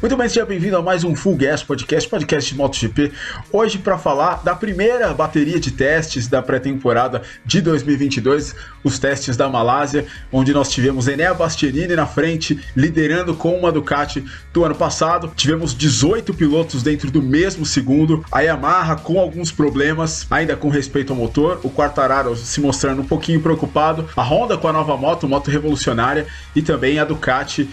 Muito bem, seja bem-vindo a mais um Full Gas Podcast, podcast de MotoGP. Hoje para falar da primeira bateria de testes da pré-temporada de 2022, os testes da Malásia, onde nós tivemos Enea Bastianini na frente, liderando com uma Ducati do ano passado. Tivemos 18 pilotos dentro do mesmo segundo, a Yamaha com alguns problemas, ainda com respeito ao motor, o Quartararo se mostrando um pouquinho preocupado, a Honda com a nova moto, moto revolucionária, e também a Ducati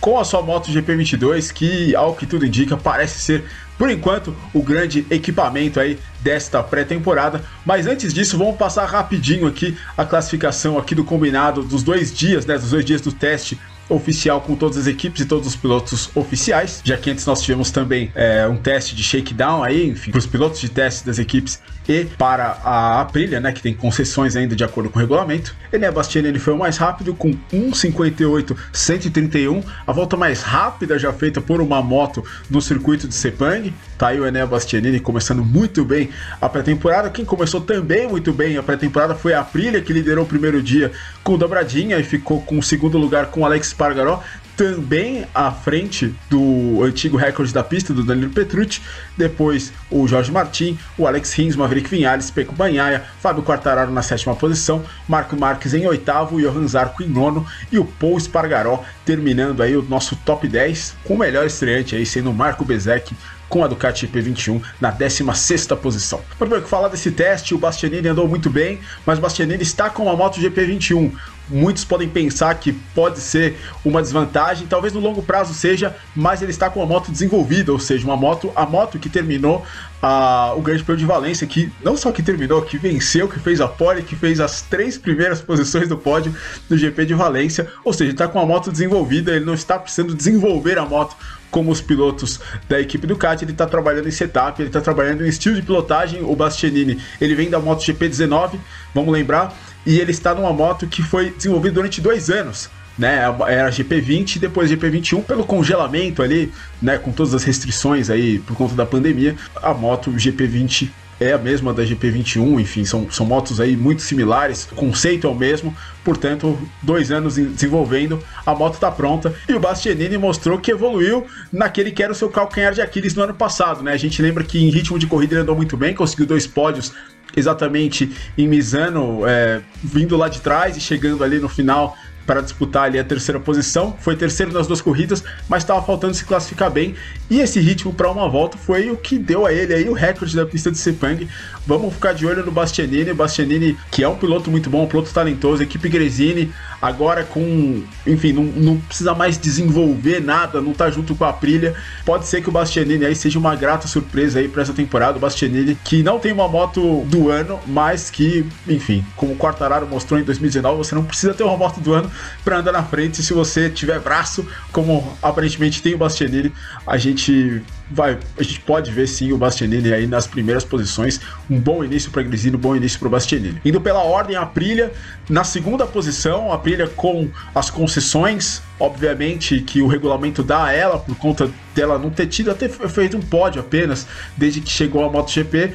com a sua moto GP22, que ao que tudo indica parece ser por enquanto o grande equipamento aí desta pré-temporada. Mas antes disso, vamos passar rapidinho aqui a classificação aqui do combinado dos dois dias, né, dos dois dias do teste oficial com todas as equipes e todos os pilotos oficiais, já que antes nós tivemos também é, um teste de shakedown aí, enfim, para os pilotos de teste das equipes e para a Aprilia, né, que tem concessões ainda de acordo com o regulamento. Ené Bastiani ele foi o mais rápido com 1:58.131, a volta mais rápida já feita por uma moto no circuito de Sepang. Tá aí o Ené Bastianini começando muito bem a pré-temporada. Quem começou também muito bem a pré-temporada foi a Aprilia, que liderou o primeiro dia com dobradinha e ficou com o segundo lugar com Alex Pargaró também à frente do antigo recorde da pista do Danilo Petrucci, depois o Jorge Martin, o Alex Rins, Maverick Vinhales, Peco Banhaia, Fábio Quartararo na sétima posição, Marco Marques em oitavo, Johan Zarco em nono e o Paul Spargaró terminando aí o nosso top 10 com o melhor estreante aí sendo o Marco Bezek com a Ducati P21 na 16 posição. Que falar desse teste, o Bastianini andou muito bem, mas o Bastianini está com a moto GP21. Muitos podem pensar que pode ser uma desvantagem, talvez no longo prazo seja, mas ele está com a moto desenvolvida, ou seja, uma moto, a moto que terminou a, o Grande Prêmio de Valência, que não só que terminou, que venceu, que fez a pole, que fez as três primeiras posições do pódio do GP de Valência, ou seja, está com a moto desenvolvida, ele não está precisando desenvolver a moto como os pilotos da equipe Ducati, ele está trabalhando em setup, ele está trabalhando em estilo de pilotagem. O Bastianini, ele vem da moto GP19, vamos lembrar, e ele está numa moto que foi desenvolvida durante dois anos. Né, era GP20 e depois GP21 pelo congelamento ali, né, com todas as restrições aí por conta da pandemia, a moto GP20 é a mesma da GP21, enfim, são, são motos aí muito similares, o conceito é o mesmo, portanto, dois anos desenvolvendo, a moto está pronta e o Bastianini mostrou que evoluiu naquele que era o seu calcanhar de Aquiles no ano passado, né? A gente lembra que em ritmo de corrida ele andou muito bem, conseguiu dois pódios exatamente em Misano, é, vindo lá de trás e chegando ali no final para disputar ali a terceira posição. Foi terceiro nas duas corridas, mas estava faltando se classificar bem. E esse ritmo para uma volta foi o que deu a ele aí o recorde da pista de Sepang. Vamos ficar de olho no Bastianini. Bastianini, que é um piloto muito bom, um piloto talentoso, equipe Gresini, agora com. Enfim, não, não precisa mais desenvolver nada, não tá junto com a Aprilia. Pode ser que o Bastianini aí seja uma grata surpresa aí para essa temporada. O Bastianini, que não tem uma moto do ano, mas que, enfim, como o Quartararo mostrou em 2019, você não precisa ter uma moto do ano para andar na frente. Se você tiver braço, como aparentemente tem o Bastianini, a gente vai, a gente pode ver sim o Bastianini aí nas primeiras posições. Um bom início para Grisino, um bom início para o Bastianini. Indo pela ordem, a Aprilia na segunda posição, a Aprilia com as concessões, obviamente que o regulamento dá a ela por conta dela não ter tido até feito um pódio apenas desde que chegou a MotoGP,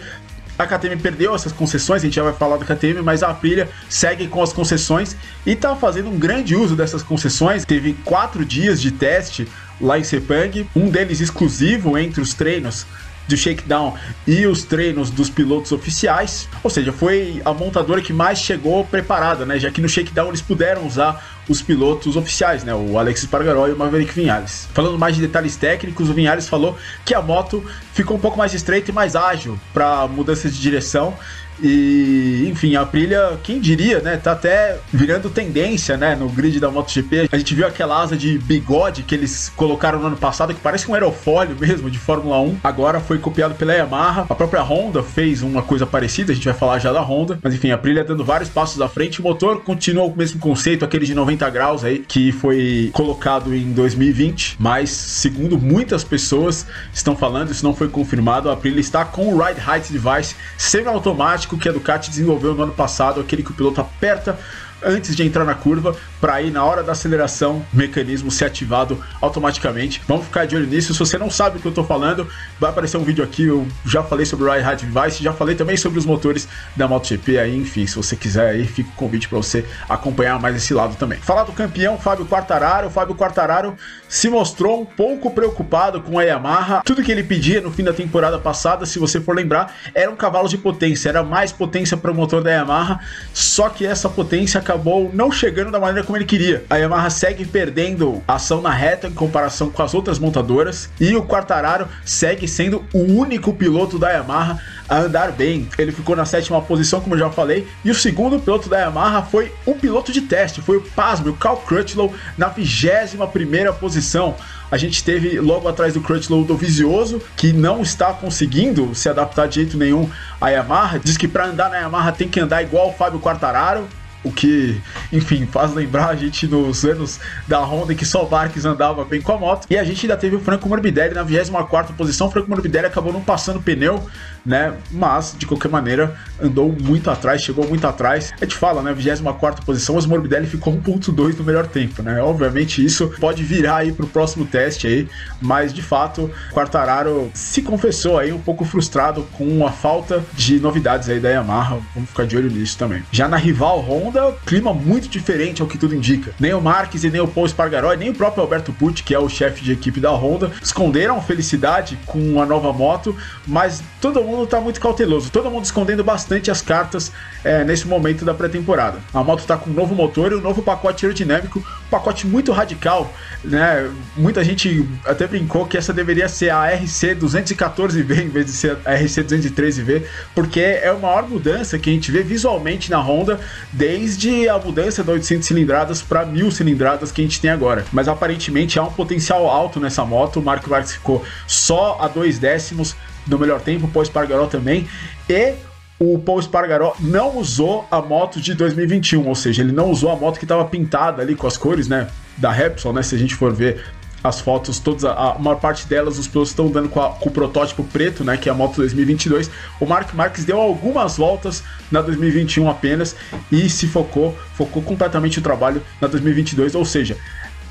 a KTM perdeu essas concessões, a gente já vai falar da KTM, mas a Aprilia segue com as concessões e está fazendo um grande uso dessas concessões. Teve quatro dias de teste lá em Sepang, um deles exclusivo entre os treinos do shakedown e os treinos dos pilotos oficiais, ou seja, foi a montadora que mais chegou preparada, né? Já que no shakedown eles puderam usar os pilotos oficiais, né? O Alex Espargaró e o Maverick Vinhales. Falando mais de detalhes técnicos, o Vinhales falou que a moto ficou um pouco mais estreita e mais ágil para mudança de direção e, enfim, a Aprilia, quem diria, né? Tá até virando tendência, né? No grid da MotoGP. A gente viu aquela asa de bigode que eles colocaram no ano passado, que parece um aerofólio mesmo, de Fórmula 1. Agora foi copiado pela Yamaha. A própria Honda fez uma coisa parecida, a gente vai falar já da Honda. Mas, enfim, a Aprilia dando vários passos à frente. O motor continua o mesmo conceito, aquele de 90 graus aí, que foi colocado em 2020. Mas, segundo muitas pessoas estão falando, isso não foi confirmado, a Aprilia está com o Ride Height Device semi-automático que a Ducati desenvolveu no ano passado, aquele que o piloto aperta antes de entrar na curva para ir na hora da aceleração, o mecanismo ser ativado automaticamente. Vamos ficar de olho nisso. Se você não sabe o que eu tô falando, vai aparecer um vídeo aqui. Eu já falei sobre o Ride Hard Device, já falei também sobre os motores da MotoGP. Aí, enfim, se você quiser aí, fica o convite para você acompanhar mais esse lado também. Falar do campeão Fábio Quartararo. O Fábio Quartararo se mostrou um pouco preocupado com a Yamaha. Tudo que ele pedia no fim da temporada passada, se você for lembrar, era um cavalo de potência, era mais potência para o motor da Yamaha. Só que essa potência acabou não chegando da maneira como ele queria. A Yamaha segue perdendo ação na reta em comparação com as outras montadoras e o Quartararo segue sendo o único piloto da Yamaha a andar bem. Ele ficou na sétima posição, como eu já falei, e o segundo piloto da Yamaha foi um piloto de teste, foi o Pasmo, o Cal Crutchlow, na vigésima primeira posição. A gente teve logo atrás do Crutchlow do Vizioso, que não está conseguindo se adaptar de jeito nenhum à Yamaha. Diz que para andar na Yamaha tem que andar igual o Fábio Quartararo o que, enfim, faz lembrar a gente nos anos da Honda que só o Marques andava bem com a moto. E a gente ainda teve o Franco Morbidelli na 24 posição. O Franco Morbidelli acabou não passando pneu, né? Mas, de qualquer maneira, andou muito atrás, chegou muito atrás. A gente fala, né? 24 posição, mas o Morbidelli ficou 1.2 no melhor tempo, né? Obviamente isso pode virar aí pro próximo teste aí, mas de fato, Quartararo se confessou aí um pouco frustrado com a falta de novidades aí da Yamaha. Vamos ficar de olho nisso também. Já na rival Honda, Clima muito diferente ao que tudo indica. Nem o Marques e nem o Paul Spargaró, nem o próprio Alberto Pucci, que é o chefe de equipe da Honda, esconderam felicidade com a nova moto, mas todo mundo está muito cauteloso, todo mundo escondendo bastante as cartas é, nesse momento da pré-temporada. A moto está com um novo motor e um novo pacote aerodinâmico, pacote muito radical, né? Muita gente até brincou que essa deveria ser a RC 214V em vez de ser a RC 213V, porque é a maior mudança que a gente vê visualmente na Honda desde a mudança da 800 cilindradas para 1000 cilindradas que a gente tem agora. Mas aparentemente há um potencial alto nessa moto. O Mark Marques ficou só a dois décimos do melhor tempo, o Paul Espargaró também. E o Paul Espargaró não usou a moto de 2021, ou seja, ele não usou a moto que estava pintada ali com as cores, né? Da Repsol, né? Se a gente for ver as fotos, todas, a, maior parte delas, os pilotos estão dando com, a, com, o protótipo preto, né, que é a moto 2022. O Mark Marques deu algumas voltas na 2021 apenas e se focou, focou completamente o trabalho na 2022, ou seja,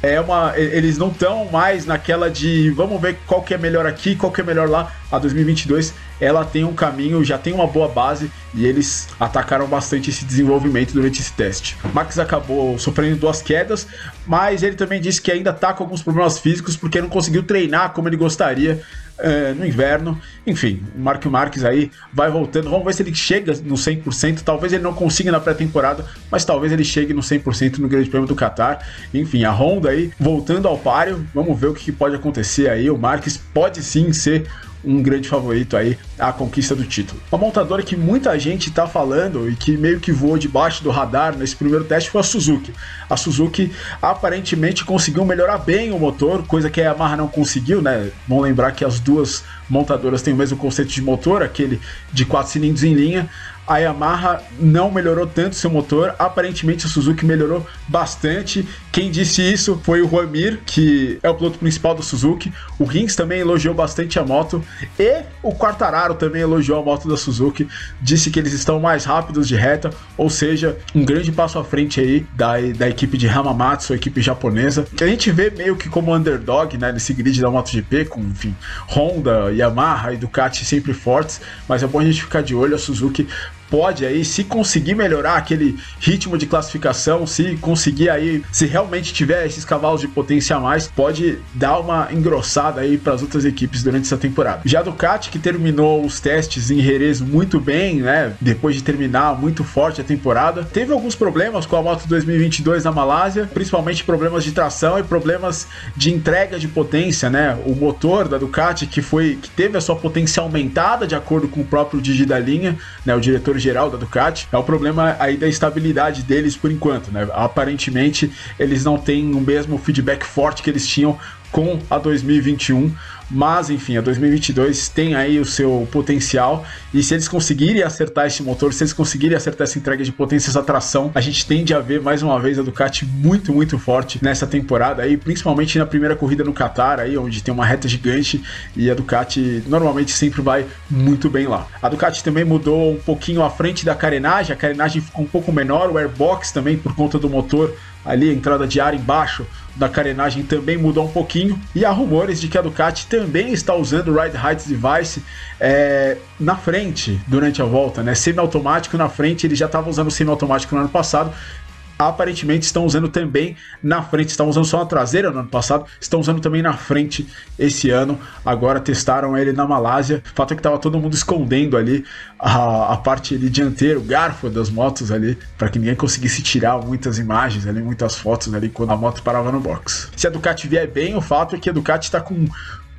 é uma, eles não estão mais naquela de vamos ver qual que é melhor aqui, qual que é melhor lá. A 2022 ela tem um caminho, já tem uma boa base e eles atacaram bastante esse desenvolvimento durante esse teste. Max acabou sofrendo duas quedas, mas ele também disse que ainda está com alguns problemas físicos porque não conseguiu treinar como ele gostaria é, no inverno. Enfim, o Marco Marques aí vai voltando. Vamos ver se ele chega no 100%. Talvez ele não consiga na pré-temporada, mas talvez ele chegue no 100% no Grande Prêmio do Qatar. Enfim, a Honda aí voltando ao páreo. Vamos ver o que pode acontecer aí. O Marques pode sim ser um grande favorito aí à conquista do título. Uma montadora que muita gente está falando e que meio que voou debaixo do radar nesse primeiro teste foi a Suzuki. A Suzuki aparentemente conseguiu melhorar bem o motor, coisa que a Yamaha não conseguiu, né? Vamos lembrar que as duas montadoras têm o mesmo conceito de motor, aquele de quatro cilindros em linha a Yamaha não melhorou tanto seu motor, aparentemente a Suzuki melhorou bastante. Quem disse isso foi o Juan que é o piloto principal da Suzuki. O Rins também elogiou bastante a moto. E o Quartararo também elogiou a moto da Suzuki, disse que eles estão mais rápidos de reta, ou seja, um grande passo à frente aí da, da equipe de Hamamatsu, a equipe japonesa, que a gente vê meio que como underdog, né, nesse grid da MotoGP, com, enfim, Honda, Yamaha e Ducati sempre fortes, mas é bom a gente ficar de olho, a Suzuki pode aí, se conseguir melhorar aquele ritmo de classificação, se conseguir aí, se realmente tiver esses cavalos de potência a mais, pode dar uma engrossada aí para as outras equipes durante essa temporada. Já a Ducati, que terminou os testes em Jerez muito bem, né, depois de terminar muito forte a temporada, teve alguns problemas com a moto 2022 na Malásia, principalmente problemas de tração e problemas de entrega de potência, né? O motor da Ducati que foi que teve a sua potência aumentada de acordo com o próprio Digi da linha, né, o diretor geral da Ducati, é o problema aí da estabilidade deles por enquanto, né? Aparentemente eles não têm o mesmo feedback forte que eles tinham com a 2021, mas enfim, a 2022 tem aí o seu potencial e se eles conseguirem acertar esse motor, se eles conseguirem acertar essa entrega de potência, essa tração, a gente tende a ver mais uma vez a Ducati muito, muito forte nessa temporada aí, principalmente na primeira corrida no Qatar aí, onde tem uma reta gigante e a Ducati normalmente sempre vai muito bem lá. A Ducati também mudou um pouquinho a frente da carenagem, a carenagem ficou um pouco menor, o airbox também por conta do motor ali, a entrada de ar embaixo da carenagem também mudou um pouquinho. E há rumores de que a Ducati também está usando o Ride Height Device é, na frente durante a volta, né? Semi-automático na frente, ele já estava usando semi-automático no ano passado, aparentemente estão usando também na frente, estão usando só na traseira no ano passado, estão usando também na frente esse ano. Agora testaram ele na Malásia. O fato é que estava todo mundo escondendo ali a, a parte ali dianteira, o garfo das motos ali, para que ninguém conseguisse tirar muitas imagens ali, muitas fotos ali quando a moto parava no box. Se a Ducati vier bem, o fato é que a Ducati está com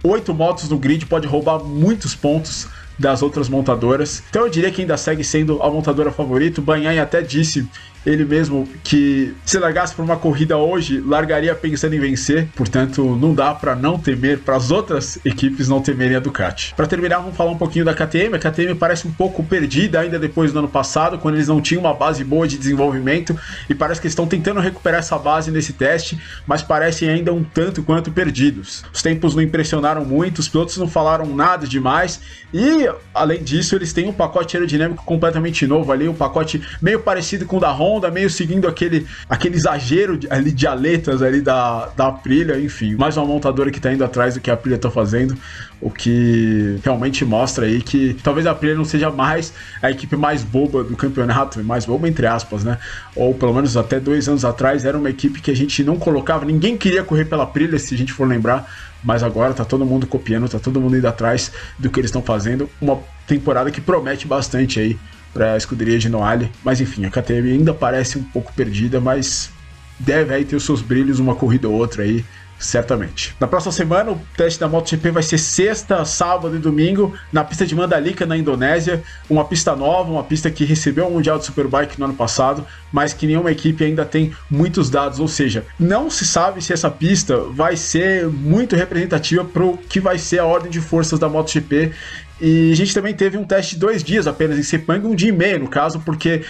oito motos no grid, pode roubar muitos pontos das outras montadoras. Então eu diria que ainda segue sendo a montadora favorita. O até disse ele mesmo que se largasse por uma corrida hoje, largaria pensando em vencer. Portanto, não dá para não temer, para as outras equipes não temerem a Ducati. Para terminar, vamos falar um pouquinho da KTM. A KTM parece um pouco perdida ainda depois do ano passado, quando eles não tinham uma base boa de desenvolvimento e parece que estão tentando recuperar essa base nesse teste, mas parecem ainda um tanto quanto perdidos. Os tempos não impressionaram muito, os pilotos não falaram nada demais e, além disso, eles têm um pacote aerodinâmico completamente novo ali, um pacote meio parecido com o da Honda Honda meio seguindo aquele, aquele exagero de, ali de aletas ali da, da Aprilia, enfim. Mais uma montadora que tá indo atrás do que a Aprilia tá fazendo, o que realmente mostra aí que talvez a Aprilia não seja mais a equipe mais boba do campeonato, mais boba entre aspas, né? Ou pelo menos até dois anos atrás era uma equipe que a gente não colocava, ninguém queria correr pela Aprilia, se a gente for lembrar, mas agora tá todo mundo copiando, tá todo mundo indo atrás do que eles estão fazendo. Uma temporada que promete bastante aí para a escuderia de Noale. Mas enfim, a KTM ainda parece um pouco perdida, mas deve aí ter os seus brilhos uma corrida ou outra aí, certamente. Na próxima semana, o teste da MotoGP vai ser sexta, sábado e domingo na pista de Mandalika, na Indonésia. Uma pista nova, uma pista que recebeu o Mundial de Superbike no ano passado, mas que nenhuma equipe ainda tem muitos dados. Ou seja, não se sabe se essa pista vai ser muito representativa para o que vai ser a ordem de forças da MotoGP e a gente também teve um teste de dois dias apenas em Sepang, um dia e meio no caso, porque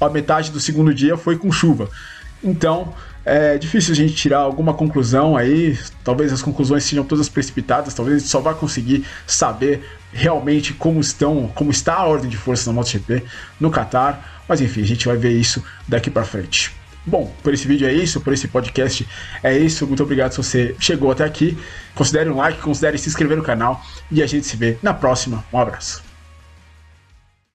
a metade do segundo dia foi com chuva. Então, é difícil a gente tirar alguma conclusão aí. Talvez as conclusões sejam todas precipitadas, talvez a gente só vá conseguir saber realmente como estão, como está a ordem de forças na MotoGP no Qatar. Mas enfim, a gente vai ver isso daqui para frente. Bom, por esse vídeo é isso, por esse podcast é isso. Muito obrigado se você chegou até aqui. Considere um like, considere se inscrever no canal e a gente se vê na próxima. Um abraço.